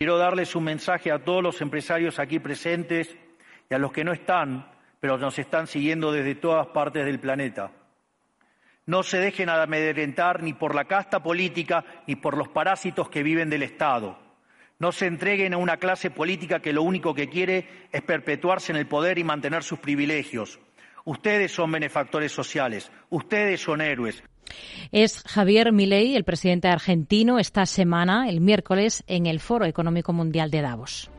Quiero darles un mensaje a todos los empresarios aquí presentes y a los que no están, pero nos están siguiendo desde todas partes del planeta. No se dejen amedrentar ni por la casta política ni por los parásitos que viven del Estado. No se entreguen a una clase política que lo único que quiere es perpetuarse en el poder y mantener sus privilegios. Ustedes son benefactores sociales, ustedes son héroes. Es Javier Milei, el presidente argentino, esta semana, el miércoles, en el Foro Económico Mundial de Davos.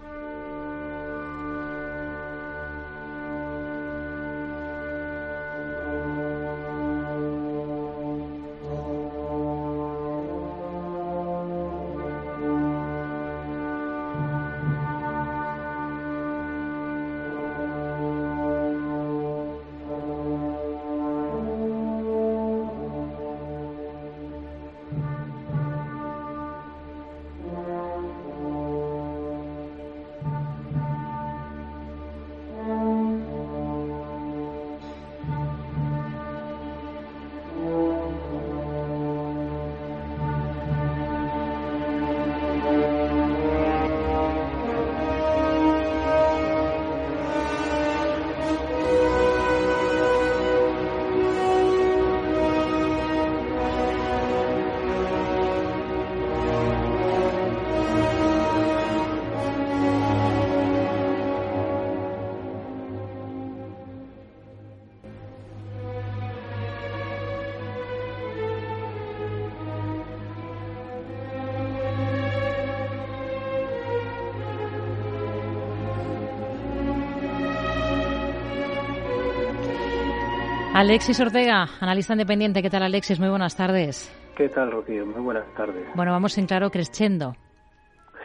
Alexis Ortega, analista independiente. ¿Qué tal, Alexis? Muy buenas tardes. ¿Qué tal, Rocío? Muy buenas tardes. Bueno, vamos en claro creciendo.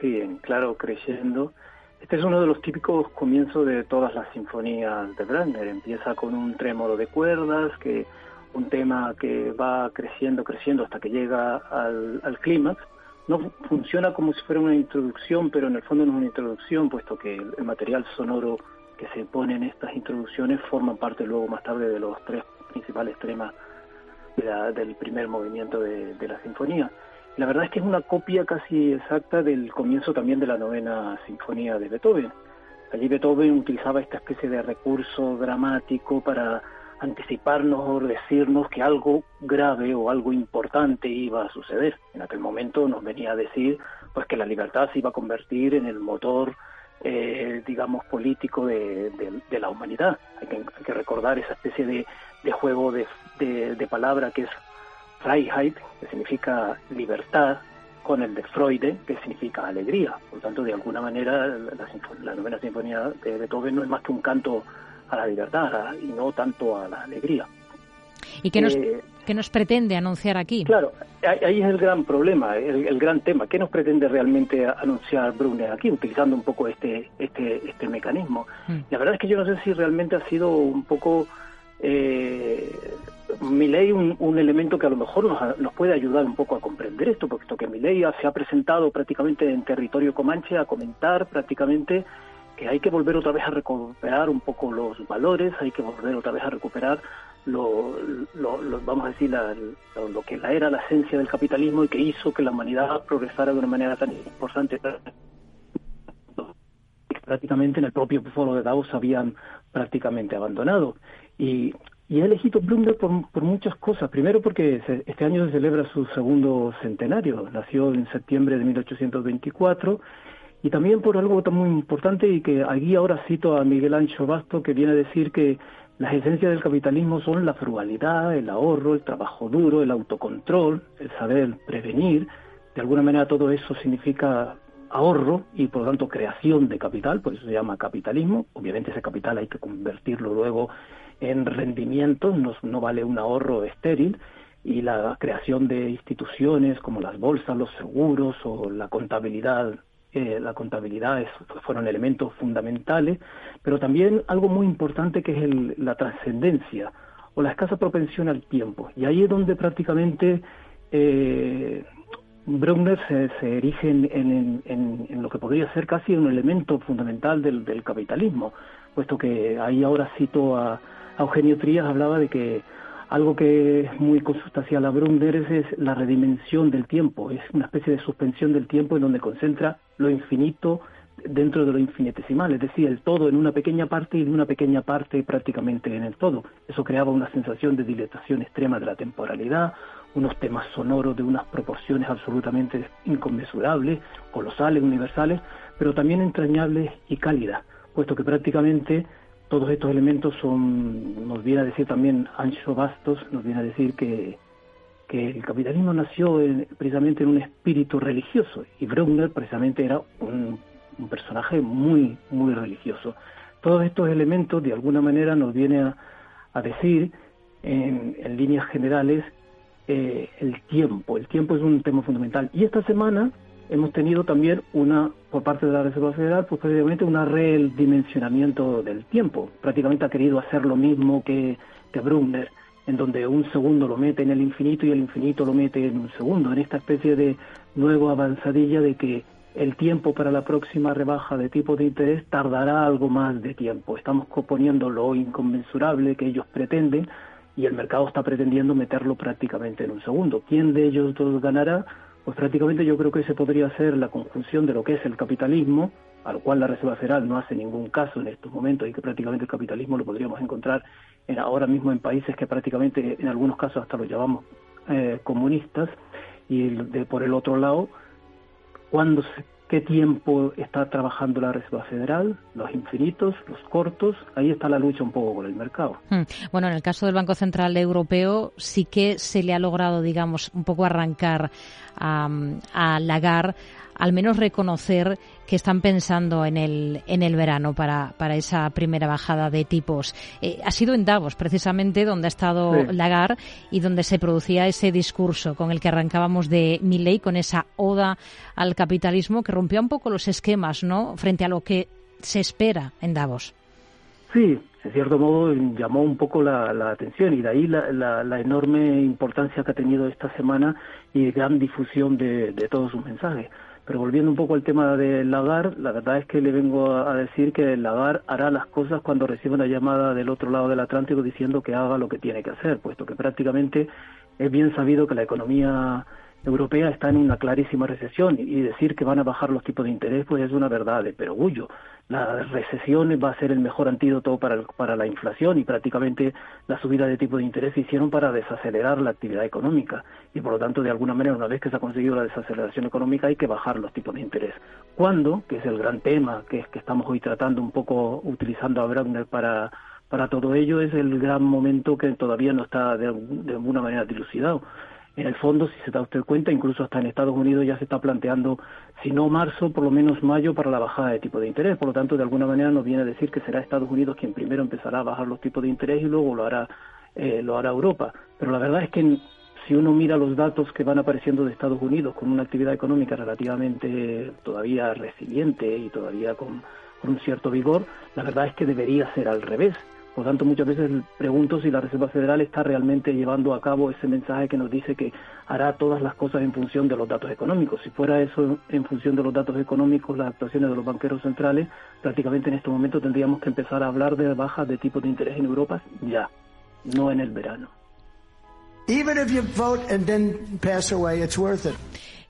Sí, en claro creciendo. Este es uno de los típicos comienzos de todas las sinfonías de Brandner. Empieza con un trémolo de cuerdas, que un tema que va creciendo, creciendo hasta que llega al, al clímax. No funciona como si fuera una introducción, pero en el fondo no es una introducción, puesto que el material sonoro que se ponen estas introducciones forman parte luego más tarde de los tres principales temas del primer movimiento de, la sinfonía. La verdad es que es una copia casi exacta del comienzo también de la novena sinfonía de Beethoven. Allí Beethoven utilizaba esta especie de recurso dramático para anticiparnos o decirnos que algo grave o algo importante iba a suceder. En aquel momento nos venía a decir pues que la libertad se iba a convertir en el motor eh, digamos, político de, la humanidad. Hay que, recordar esa especie de, juego de, de, palabra que es Freiheit, que significa libertad, con el de Freude, que significa alegría. Por tanto, de alguna manera, la, novena sinfonía de Beethoven no es más que un canto a la libertad y no tanto a la alegría. ¿Y qué nos, eh, nos pretende anunciar aquí? Claro, ahí es el gran problema, el, gran tema. ¿Qué nos pretende realmente anunciar Brunner aquí, utilizando un poco este, este, este mecanismo? Mm. La verdad es que yo no sé si realmente ha sido un poco... Eh, un, un, elemento que a lo mejor nos, nos, puede ayudar un poco a comprender esto, puesto que mi ley se ha presentado prácticamente en territorio comanche a comentar prácticamente que hay que volver otra vez a recuperar un poco los valores, hay que volver otra vez a recuperar lo, vamos a decir, lo, que era la esencia del capitalismo y que hizo que la humanidad progresara de una manera tan importante. Prácticamente en el propio foro de Davos habían prácticamente abandonado. Y, y he elegido Bloomberg por, muchas cosas. Primero porque este año se celebra su segundo centenario. Nació en septiembre de 1824 y también por algo tan muy importante y que aquí ahora cito a Miguel Ancho Basto que viene a decir que las esencias del capitalismo son la frugalidad, el ahorro, el trabajo duro, el autocontrol, el saber prevenir. De alguna manera todo eso significa ahorro y por lo tanto creación de capital, por eso se llama capitalismo. Obviamente ese capital hay que convertirlo luego en rendimientos, no, no vale un ahorro estéril y la creación de instituciones como las bolsas, los seguros o la contabilidad la contabilidad fueron elementos fundamentales, pero también algo muy importante que es la trascendencia o la escasa propensión al tiempo. Y ahí es donde prácticamente eh, Brunner se, erige en, lo que podría ser casi un elemento fundamental del, capitalismo, puesto que ahí ahora cito a, Eugenio Trías, hablaba de que Algo que es muy consustancial a Brunner es, la redimensión del tiempo, es una especie de suspensión del tiempo en donde concentra lo infinito dentro de lo infinitesimal, es decir, el todo en una pequeña parte y de una pequeña parte prácticamente en el todo. Eso creaba una sensación de dilatación extrema de la temporalidad, unos temas sonoros de unas proporciones absolutamente inconmensurables, colosales, universales, pero también entrañables y cálidas, puesto que prácticamente todos estos elementos son, nos viene a decir también Ancho Bastos, nos viene a decir que, que el capitalismo nació precisamente en un espíritu religioso y Brunner precisamente era un, personaje muy, muy religioso. Todos estos elementos de alguna manera nos viene a, decir en, en, líneas generales eh, el tiempo. El tiempo es un tema fundamental. Y esta semana hemos tenido también una, por parte de la Reserva Federal, pues precisamente un redimensionamiento del tiempo. Prácticamente ha querido hacer lo mismo que, que Brunner, en donde un segundo lo mete en el infinito y el infinito lo mete en un segundo, en esta especie de nueva avanzadilla de que el tiempo para la próxima rebaja de tipo de interés tardará algo más de tiempo. Estamos componiendo lo inconmensurable que ellos pretenden y el mercado está pretendiendo meterlo prácticamente en un segundo. ¿Quién de ellos dos ganará? Pues prácticamente yo creo que ese podría ser la conjunción de lo que es el capitalismo, al cual la Reserva Federal no hace ningún caso en estos momentos y que prácticamente el capitalismo lo podríamos encontrar en, ahora mismo en países que prácticamente en algunos casos hasta los llamamos eh, comunistas. Y de, por el otro lado, cuando se qué tiempo está trabajando la Reserva Federal, los infinitos, los cortos, ahí está la lucha un poco con el mercado. Hmm. Bueno, en el caso del Banco Central Europeo sí que se le ha logrado, digamos, un poco arrancar a, a Lagarde al menos reconocer que están pensando en el, en el verano para, para esa primera bajada de tipos. Eh, ha sido en Davos, precisamente, donde ha estado Lagarde y donde se producía ese discurso con el que arrancábamos de Milley, con esa oda al capitalismo que rompía un poco los esquemas, ¿no?, frente a lo que se espera en Davos. Sí, en cierto modo llamó un poco la, atención y de ahí la, la, enorme importancia que ha tenido esta semana y gran difusión de, de todos sus mensajes. Pero volviendo un poco al tema de Lagar, la verdad es que le vengo a decir que Lagar hará las cosas cuando reciba una llamada del otro lado del Atlántico diciendo que haga lo que tiene que hacer, puesto que prácticamente es bien sabido que la economía europea está en una clarísima recesión y decir que van a bajar los tipos de interés pues es una verdad de perogullo. La recesión va a ser el mejor antídoto para, para la inflación y prácticamente la subida de tipos de interés se hicieron para desacelerar la actividad económica y por lo tanto de alguna manera una vez que se ha conseguido la desaceleración económica hay que bajar los tipos de interés. ¿Cuándo? Que es el gran tema que, es que estamos hoy tratando un poco utilizando a Browner para para todo ello es el gran momento que todavía no está de alguna manera dilucidado en el fondo, si se da usted cuenta, incluso hasta en Estados Unidos ya se está planteando, si no marzo, por lo menos mayo para la bajada de tipo de interés. Por lo tanto, de alguna manera nos viene a decir que será Estados Unidos quien primero empezará a bajar los tipos de interés y luego lo hará, eh, lo hará Europa. Pero la verdad es que si uno mira los datos que van apareciendo de Estados Unidos con una actividad económica relativamente todavía resiliente y todavía con un cierto vigor, la verdad es que debería ser al revés. Por tanto, muchas veces pregunto si la Reserva Federal está realmente llevando a cabo ese mensaje que nos dice que hará todas las cosas en función de los datos económicos. Si fuera eso en función de los datos económicos, las actuaciones de los banqueros centrales, prácticamente en este momento tendríamos que empezar a hablar de bajas de tipos de interés en Europa ya, no en el verano. Even if you vote and then pass away, it's worth.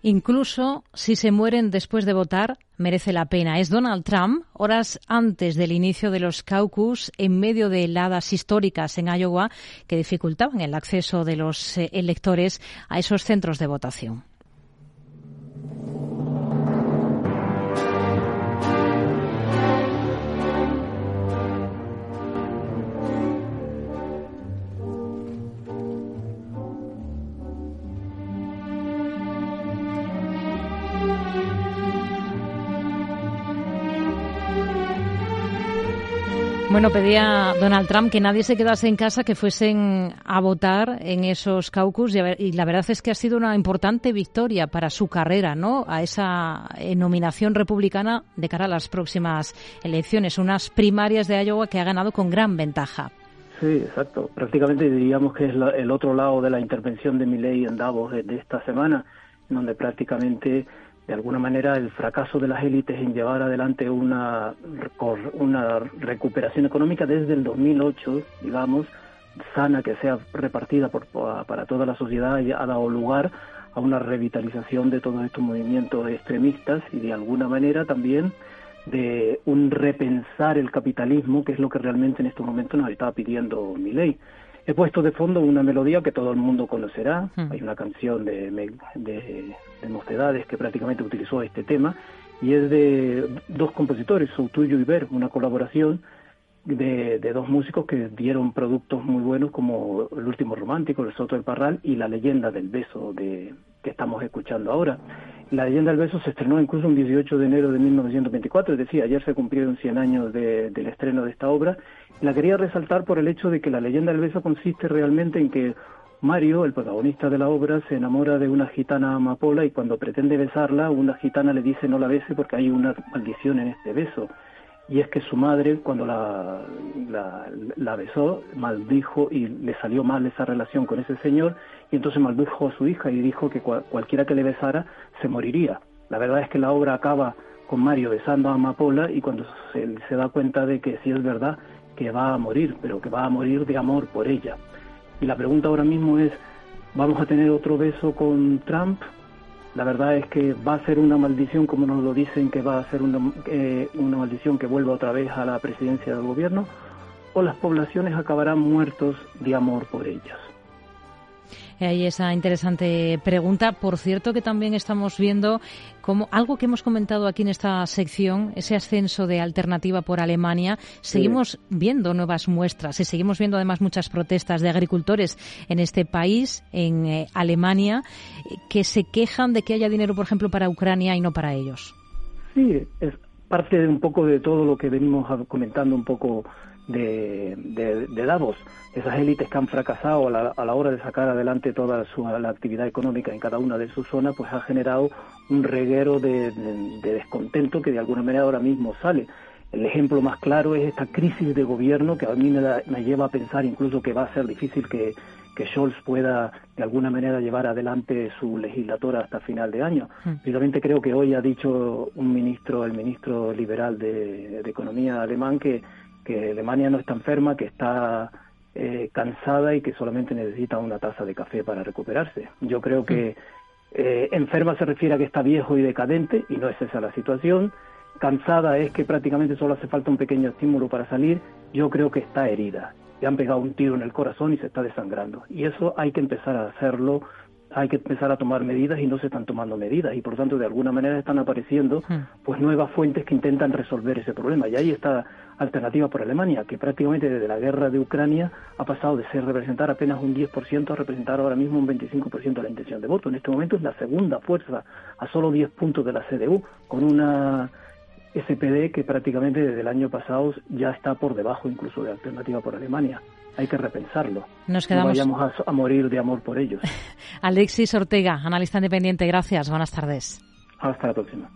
Incluso si se mueren después de votar, merece la pena. Es Donald Trump, horas antes del inicio de los caucus, en medio de heladas históricas en Iowa que dificultaban el acceso de los eh, electores a esos centros de votación. Bueno, pedía Donald Trump que nadie se quedase en casa, que fuesen a votar en esos caucus y, la verdad es que ha sido una importante victoria para su carrera, ¿no? A esa nominación republicana de cara a las próximas elecciones, unas primarias de Iowa que ha ganado con gran ventaja. Sí, exacto. Prácticamente diríamos que es el otro lado de la intervención de Milley en Davos de, de esta semana, donde prácticamente de alguna manera el fracaso de las élites en llevar adelante una, una recuperación económica desde el 2008, digamos, sana, que sea repartida por, para toda la sociedad, ha dado lugar a una revitalización de todos estos movimientos extremistas y de alguna manera también de un repensar el capitalismo, que es lo que realmente en estos momentos nos estaba pidiendo mi ley. He puesto de fondo una melodía que todo el mundo conocerá. Hmm. Hay una canción de, de, de, Mocedades que prácticamente utilizó este tema y es de dos compositores, Soutuyo y Ver, una colaboración de, de, dos músicos que dieron productos muy buenos como El último romántico, El Soto del Parral y La leyenda del beso de, que estamos escuchando ahora. La leyenda del beso se estrenó incluso un 18 de enero de 1924, es decir, ayer se cumplieron 100 años del estreno de esta obra. La quería resaltar por el hecho de que la leyenda del beso consiste realmente en que Mario, el protagonista de la obra, se enamora de una gitana amapola y cuando pretende besarla, una gitana le dice no la bese porque hay una maldición en este beso y es que su madre cuando la, la, besó maldijo y le salió mal esa relación con ese señor y entonces maldijo a su hija y dijo que cualquiera que le besara se moriría. La verdad es que la obra acaba con Mario besando a Amapola y cuando se, se da cuenta de que sí es verdad que va a morir, pero que va a morir de amor por ella. Y la pregunta ahora mismo es, ¿vamos a tener otro beso con Trump? La verdad es que va a ser una maldición, como nos lo dicen, que va a ser una, eh, una maldición que vuelva otra vez a la presidencia del gobierno, o las poblaciones acabarán muertos de amor por ellas. Hay esa interesante pregunta. Por cierto, que también estamos viendo como algo que hemos comentado aquí en esta sección, ese ascenso de alternativa por Alemania. Seguimos viendo nuevas muestras y seguimos viendo además muchas protestas de agricultores en este país, en eh, Alemania, que se quejan de que haya dinero, por ejemplo, para Ucrania y no para ellos. Sí, es parte de un poco de todo lo que venimos comentando un poco de, de, Davos, esas élites que han fracasado a la, a la, hora de sacar adelante toda su, la actividad económica en cada una de sus zonas, pues ha generado un reguero de, descontento que de alguna manera ahora mismo sale. El ejemplo más claro es esta crisis de gobierno que a mí me, me lleva a pensar incluso que va a ser difícil que, que Scholz pueda de alguna manera llevar adelante su legislatura hasta final de año. Mm. creo que hoy ha dicho un ministro, el ministro liberal de Economía alemán, que que Alemania no está enferma, que está eh, cansada y que solamente necesita una taza de café para recuperarse. Yo creo que eh, enferma se refiere a que está viejo y decadente y no es esa la situación. Cansada es que prácticamente solo hace falta un pequeño estímulo para salir. Yo creo que está herida. Le han pegado un tiro en el corazón y se está desangrando. Y eso hay que empezar a hacerlo hay que empezar a tomar medidas y no se están tomando medidas y por tanto de alguna manera están apareciendo pues nuevas fuentes que intentan resolver ese problema. Y ahí está alternativa por Alemania que prácticamente desde la guerra de Ucrania ha pasado de ser representar apenas un 10% a representar ahora mismo un 25% de la intención de voto. En este momento es la segunda fuerza a solo 10 puntos de la CDU con una SPD que prácticamente desde el año pasado ya está por debajo incluso de alternativa por Alemania hay que repensarlo. Nos quedamos... No vayamos a, morir de amor por ellos. Alexis Ortega, analista independiente, gracias. Buenas tardes. Hasta la próxima.